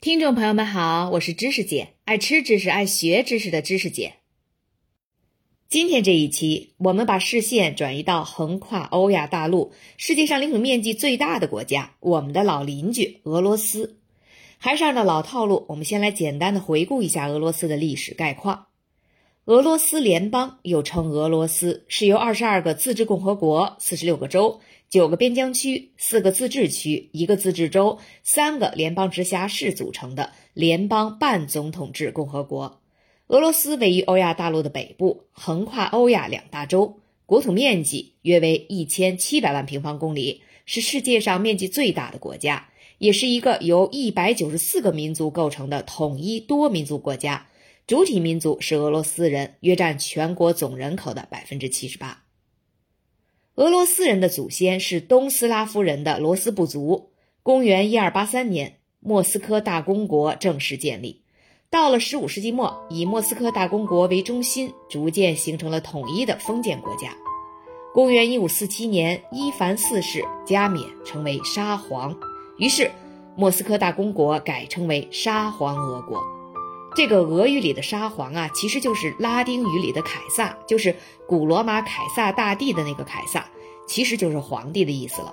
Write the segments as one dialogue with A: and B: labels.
A: 听众朋友们好，我是知识姐，爱吃知识、爱学知识的知识姐。今天这一期，我们把视线转移到横跨欧亚大陆、世界上领土面积最大的国家——我们的老邻居俄罗斯。还是按照老套路，我们先来简单的回顾一下俄罗斯的历史概况。俄罗斯联邦又称俄罗斯，是由二十二个自治共和国、四十六个州。九个边疆区、四个自治区、一个自治州、三个联邦直辖市组成的联邦半总统制共和国。俄罗斯位于欧亚大陆的北部，横跨欧亚两大洲，国土面积约为一千七百万平方公里，是世界上面积最大的国家，也是一个由一百九十四个民族构成的统一多民族国家。主体民族是俄罗斯人，约占全国总人口的百分之七十八。俄罗斯人的祖先是东斯拉夫人的罗斯部族。公元一二八三年，莫斯科大公国正式建立。到了十五世纪末，以莫斯科大公国为中心，逐渐形成了统一的封建国家。公元一五四七年，伊凡四世加冕成为沙皇，于是莫斯科大公国改称为沙皇俄国。这个俄语里的沙皇啊，其实就是拉丁语里的凯撒，就是古罗马凯撒大帝的那个凯撒，其实就是皇帝的意思了。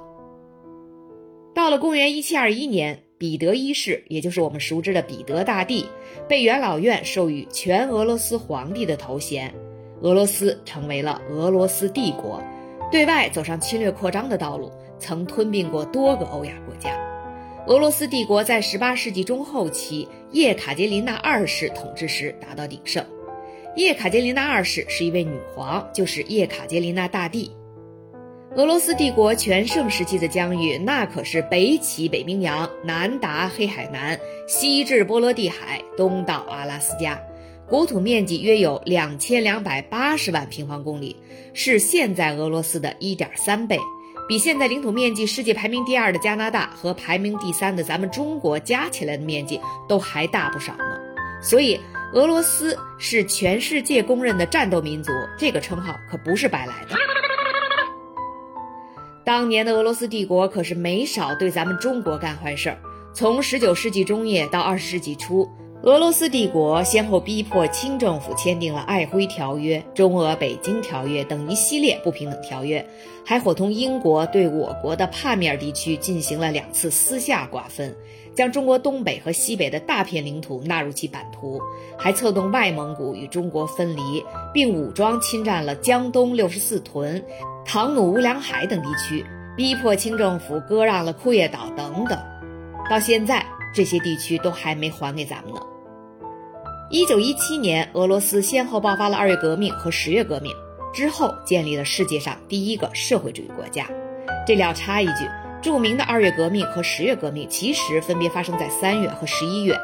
A: 到了公元一七二一年，彼得一世，也就是我们熟知的彼得大帝，被元老院授予全俄罗斯皇帝的头衔，俄罗斯成为了俄罗斯帝国，对外走上侵略扩张的道路，曾吞并过多个欧亚国家。俄罗斯帝国在18世纪中后期，叶卡捷琳娜二世统治时达到鼎盛。叶卡捷琳娜二世是一位女皇，就是叶卡捷琳娜大帝。俄罗斯帝国全盛时期的疆域，那可是北起北冰洋，南达黑海南，西至波罗的海，东到阿拉斯加，国土面积约有两千两百八十万平方公里，是现在俄罗斯的一点三倍。比现在领土面积世界排名第二的加拿大和排名第三的咱们中国加起来的面积都还大不少呢，所以俄罗斯是全世界公认的战斗民族，这个称号可不是白来的。当年的俄罗斯帝国可是没少对咱们中国干坏事儿，从十九世纪中叶到二十世纪初。俄罗斯帝国先后逼迫清政府签订了《爱辉条约》《中俄北京条约》等一系列不平等条约，还伙同英国对我国的帕米尔地区进行了两次私下瓜分，将中国东北和西北的大片领土纳入其版图，还策动外蒙古与中国分离，并武装侵占了江东六十四屯、唐努乌梁海等地区，逼迫清政府割让了库页岛等等。到现在，这些地区都还没还给咱们呢。一九一七年，俄罗斯先后爆发了二月革命和十月革命，之后建立了世界上第一个社会主义国家。这里要插一句，著名的二月革命和十月革命其实分别发生在三月和十一月，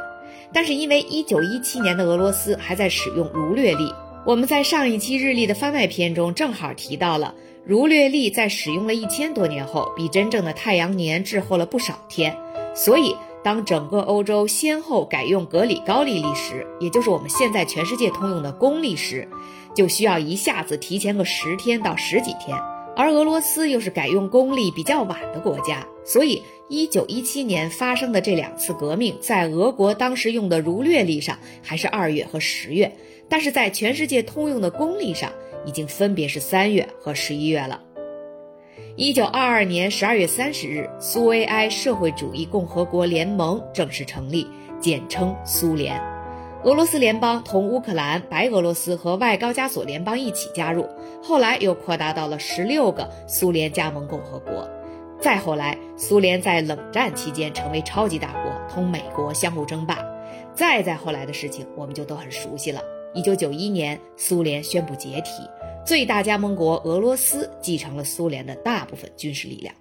A: 但是因为一九一七年的俄罗斯还在使用儒略历，我们在上一期日历的番外篇中正好提到了儒略历在使用了一千多年后，比真正的太阳年滞后了不少天，所以。当整个欧洲先后改用格里高利历时，也就是我们现在全世界通用的公历时，就需要一下子提前个十天到十几天。而俄罗斯又是改用公历比较晚的国家，所以一九一七年发生的这两次革命，在俄国当时用的儒略历上还是二月和十月，但是在全世界通用的公历上，已经分别是三月和十一月了。一九二二年十二月三十日，苏维埃社会主义共和国联盟正式成立，简称苏联。俄罗斯联邦同乌克兰、白俄罗斯和外高加索联邦一起加入，后来又扩大到了十六个苏联加盟共和国。再后来，苏联在冷战期间成为超级大国，同美国相互争霸。再再后来的事情，我们就都很熟悉了。一九九一年，苏联宣布解体。最大加盟国俄罗斯继承了苏联的大部分军事力量。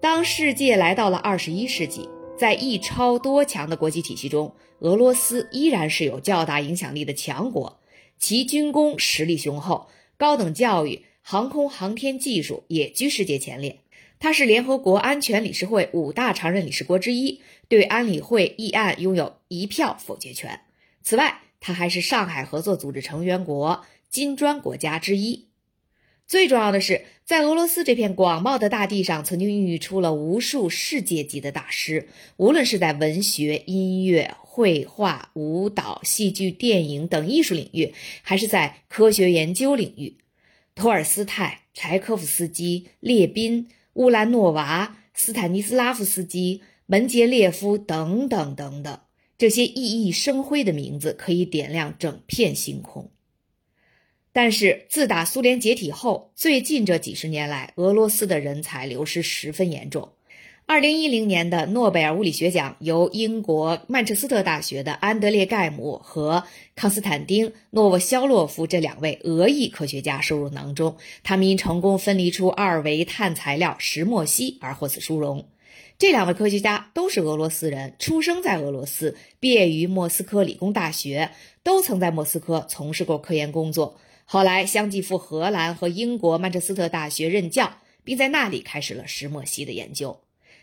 A: 当世界来到了二十一世纪，在一超多强的国际体系中，俄罗斯依然是有较大影响力的强国。其军工实力雄厚，高等教育、航空航天技术也居世界前列。它是联合国安全理事会五大常任理事国之一，对安理会议案拥有一票否决权。此外，它还是上海合作组织成员国。金砖国家之一，最重要的是，在俄罗斯这片广袤的大地上，曾经孕育出了无数世界级的大师。无论是在文学、音乐、绘画、舞蹈、戏剧、电影等艺术领域，还是在科学研究领域，托尔斯泰、柴可夫斯基、列宾、乌兰诺娃、斯坦尼斯拉夫斯基、门捷列夫等等等等，这些熠熠生辉的名字可以点亮整片星空。但是，自打苏联解体后，最近这几十年来，俄罗斯的人才流失十分严重。二零一零年的诺贝尔物理学奖由英国曼彻斯特大学的安德烈·盖姆和康斯坦丁·诺沃肖洛夫这两位俄裔科学家收入囊中，他们因成功分离出二维碳材料石墨烯而获此殊荣。这两位科学家都是俄罗斯人，出生在俄罗斯，毕业于莫斯科理工大学，都曾在莫斯科从事过科研工作。后来相继赴荷兰和英国曼彻斯特大学任教，并在那里开始了石墨烯的研究。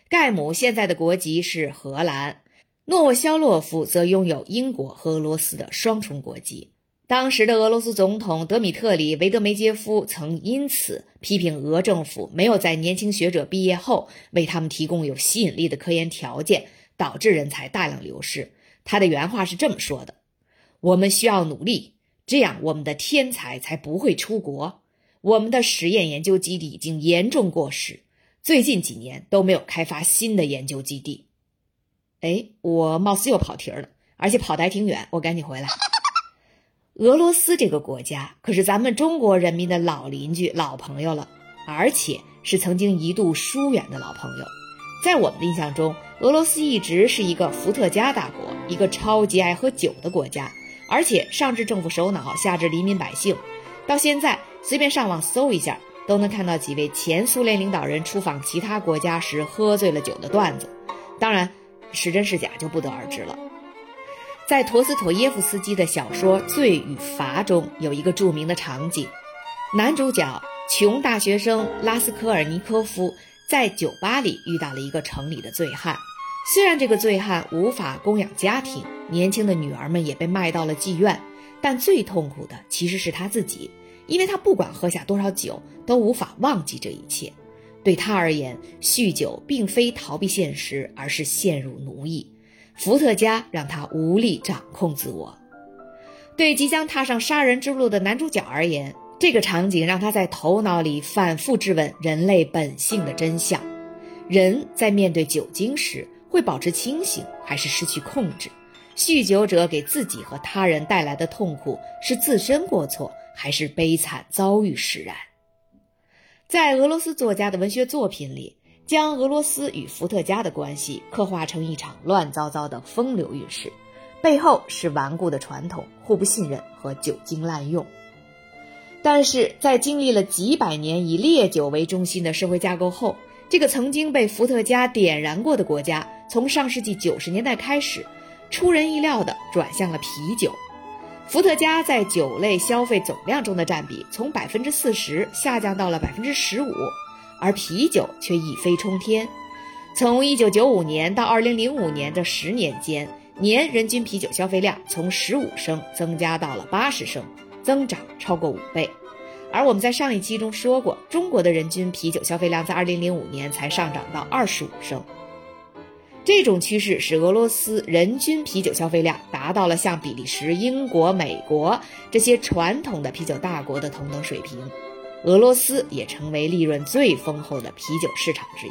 A: 盖姆现在的国籍是荷兰，诺沃肖洛夫则拥有英国和俄罗斯的双重国籍。当时的俄罗斯总统德米特里·维德梅杰夫曾因此批评俄政府没有在年轻学者毕业后为他们提供有吸引力的科研条件，导致人才大量流失。他的原话是这么说的：“我们需要努力。”这样，我们的天才才不会出国。我们的实验研究基地已经严重过时，最近几年都没有开发新的研究基地。哎，我貌似又跑题了，而且跑得还挺远，我赶紧回来。俄罗斯这个国家可是咱们中国人民的老邻居、老朋友了，而且是曾经一度疏远的老朋友。在我们的印象中，俄罗斯一直是一个伏特加大国，一个超级爱喝酒的国家。而且上至政府首脑，下至黎民百姓，到现在随便上网搜一下，都能看到几位前苏联领导人出访其他国家时喝醉了酒的段子。当然，是真是假就不得而知了。在陀思妥耶夫斯基的小说《罪与罚》中，有一个著名的场景：男主角穷大学生拉斯科尔尼科夫在酒吧里遇到了一个城里的醉汉。虽然这个醉汉无法供养家庭，年轻的女儿们也被卖到了妓院，但最痛苦的其实是他自己，因为他不管喝下多少酒，都无法忘记这一切。对他而言，酗酒并非逃避现实，而是陷入奴役。伏特加让他无力掌控自我。对即将踏上杀人之路的男主角而言，这个场景让他在头脑里反复质问人类本性的真相：人在面对酒精时。会保持清醒，还是失去控制？酗酒者给自己和他人带来的痛苦是自身过错，还是悲惨遭遇使然？在俄罗斯作家的文学作品里，将俄罗斯与伏特加的关系刻画成一场乱糟糟的风流韵事，背后是顽固的传统、互不信任和酒精滥用。但是在经历了几百年以烈酒为中心的社会架构后，这个曾经被伏特加点燃过的国家，从上世纪九十年代开始，出人意料地转向了啤酒。伏特加在酒类消费总量中的占比从百分之四十下降到了百分之十五，而啤酒却一飞冲天。从一九九五年到二零零五年这十年间，年人均啤酒消费量从十五升增加到了八十升，增长超过五倍。而我们在上一期中说过，中国的人均啤酒消费量在2005年才上涨到25升。这种趋势使俄罗斯人均啤酒消费量达到了像比利时、英国、美国这些传统的啤酒大国的同等水平，俄罗斯也成为利润最丰厚的啤酒市场之一。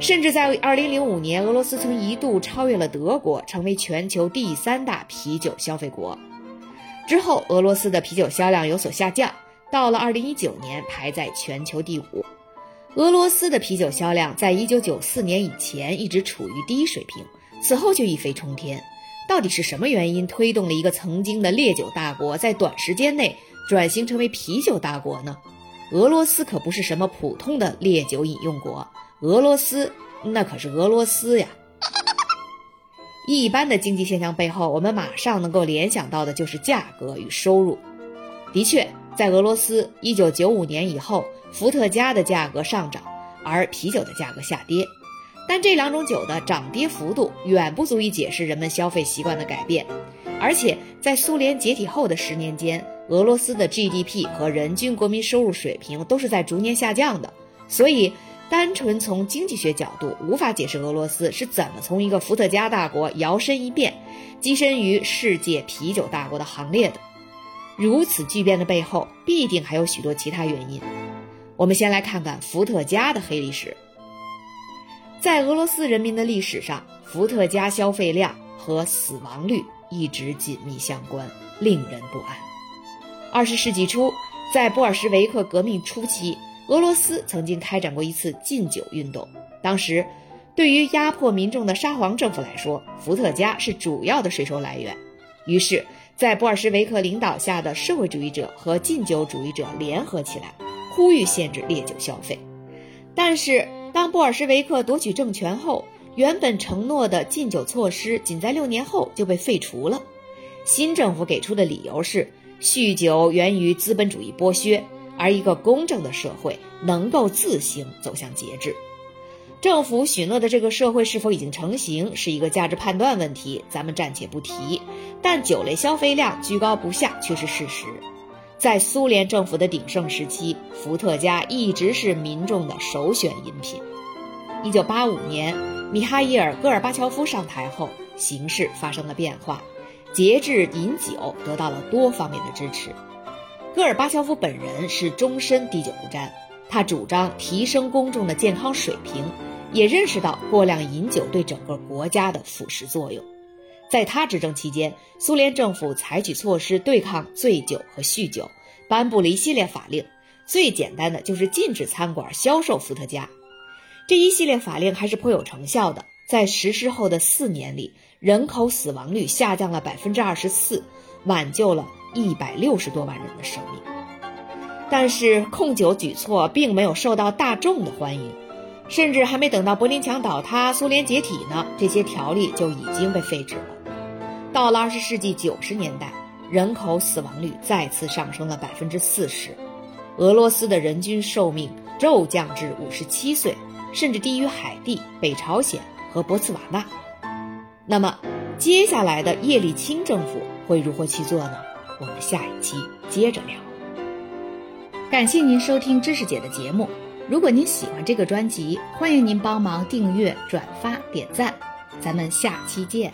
A: 甚至在2005年，俄罗斯曾一度超越了德国，成为全球第三大啤酒消费国。之后，俄罗斯的啤酒销量有所下降。到了二零一九年，排在全球第五。俄罗斯的啤酒销量在一九九四年以前一直处于低水平，此后就一飞冲天。到底是什么原因推动了一个曾经的烈酒大国在短时间内转型成为啤酒大国呢？俄罗斯可不是什么普通的烈酒饮用国，俄罗斯那可是俄罗斯呀。一般的经济现象背后，我们马上能够联想到的就是价格与收入。的确。在俄罗斯，一九九五年以后，伏特加的价格上涨，而啤酒的价格下跌。但这两种酒的涨跌幅度远不足以解释人们消费习惯的改变。而且，在苏联解体后的十年间，俄罗斯的 GDP 和人均国民收入水平都是在逐年下降的，所以单纯从经济学角度，无法解释俄罗斯是怎么从一个伏特加大国摇身一变，跻身于世界啤酒大国的行列的。如此巨变的背后，必定还有许多其他原因。我们先来看看伏特加的黑历史。在俄罗斯人民的历史上，伏特加消费量和死亡率一直紧密相关，令人不安。二十世纪初，在布尔什维克革命初期，俄罗斯曾经开展过一次禁酒运动。当时，对于压迫民众的沙皇政府来说，伏特加是主要的税收来源。于是，在布尔什维克领导下的社会主义者和禁酒主义者联合起来，呼吁限制烈酒消费。但是，当布尔什维克夺取政权后，原本承诺的禁酒措施仅在六年后就被废除了。新政府给出的理由是，酗酒源于资本主义剥削，而一个公正的社会能够自行走向节制。政府许诺的这个社会是否已经成型，是一个价值判断问题，咱们暂且不提。但酒类消费量居高不下却是事实。在苏联政府的鼎盛时期，伏特加一直是民众的首选饮品。一九八五年，米哈伊尔·戈尔巴乔夫上台后，形势发生了变化，节制饮酒得到了多方面的支持。戈尔巴乔夫本人是终身滴酒不沾，他主张提升公众的健康水平。也认识到过量饮酒对整个国家的腐蚀作用，在他执政期间，苏联政府采取措施对抗醉酒和酗酒，颁布了一系列法令。最简单的就是禁止餐馆销售伏特加。这一系列法令还是颇有成效的，在实施后的四年里，人口死亡率下降了百分之二十四，挽救了一百六十多万人的生命。但是控酒举措并没有受到大众的欢迎。甚至还没等到柏林墙倒塌、苏联解体呢，这些条例就已经被废止了。到了二十世纪九十年代，人口死亡率再次上升了百分之四十，俄罗斯的人均寿命骤降至五十七岁，甚至低于海地、北朝鲜和博茨瓦纳。那么，接下来的叶利钦政府会如何去做呢？我们下一期接着聊。感谢您收听知识姐的节目。如果您喜欢这个专辑，欢迎您帮忙订阅、转发、点赞，咱们下期见。